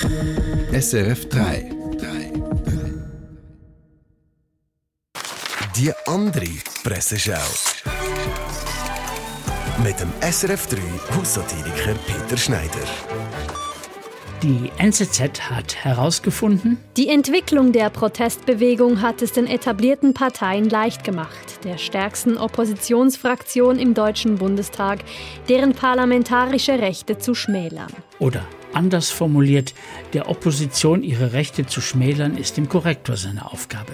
SRF 3. Die andere Presseschau. Mit dem SRF 3 Haussatiriker Peter Schneider. Die NZZ hat herausgefunden, Die Entwicklung der Protestbewegung hat es den etablierten Parteien leicht gemacht, der stärksten Oppositionsfraktion im Deutschen Bundestag, deren parlamentarische Rechte zu schmälern. oder anders formuliert, der Opposition ihre Rechte zu schmälern, ist dem Korrektor seine Aufgabe.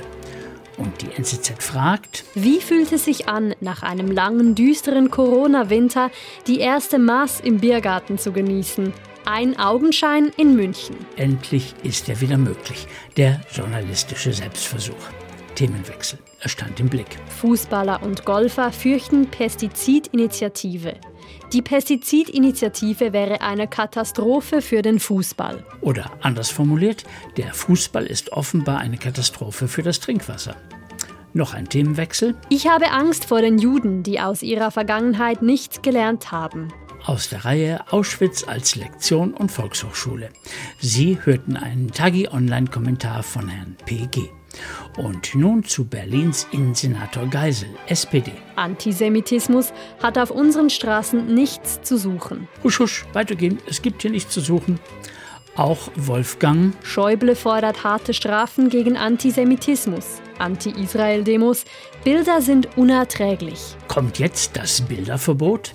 Und die NZZ fragt, Wie fühlt es sich an, nach einem langen, düsteren Corona-Winter die erste Maß im Biergarten zu genießen? Ein Augenschein in München. endlich ist er wieder möglich, der journalistische Selbstversuch. Themenwechsel, er stand im Blick. Fußballer und Golfer fürchten Pestizidinitiative. Die Pestizidinitiative wäre eine Katastrophe für den Fußball. Oder anders formuliert, der Fußball ist offenbar eine Katastrophe für das Trinkwasser. Noch ein Themenwechsel. Ich habe Angst vor den Juden, die aus ihrer Vergangenheit nichts gelernt haben. Aus der Reihe Auschwitz als Lektion und Volkshochschule. Sie hörten einen Tagi-Online-Kommentar von Herrn PG. Und nun zu Berlins Innensenator Geisel, SPD. Antisemitismus hat auf unseren Straßen nichts zu suchen. Husch, husch, weitergehen, es gibt hier nichts zu suchen. Auch Wolfgang, Schäuble fordert harte Strafen gegen Antisemitismus. Anti-Israel-Demos. Bilder sind unerträglich. kommt jetzt das Bilderverbot?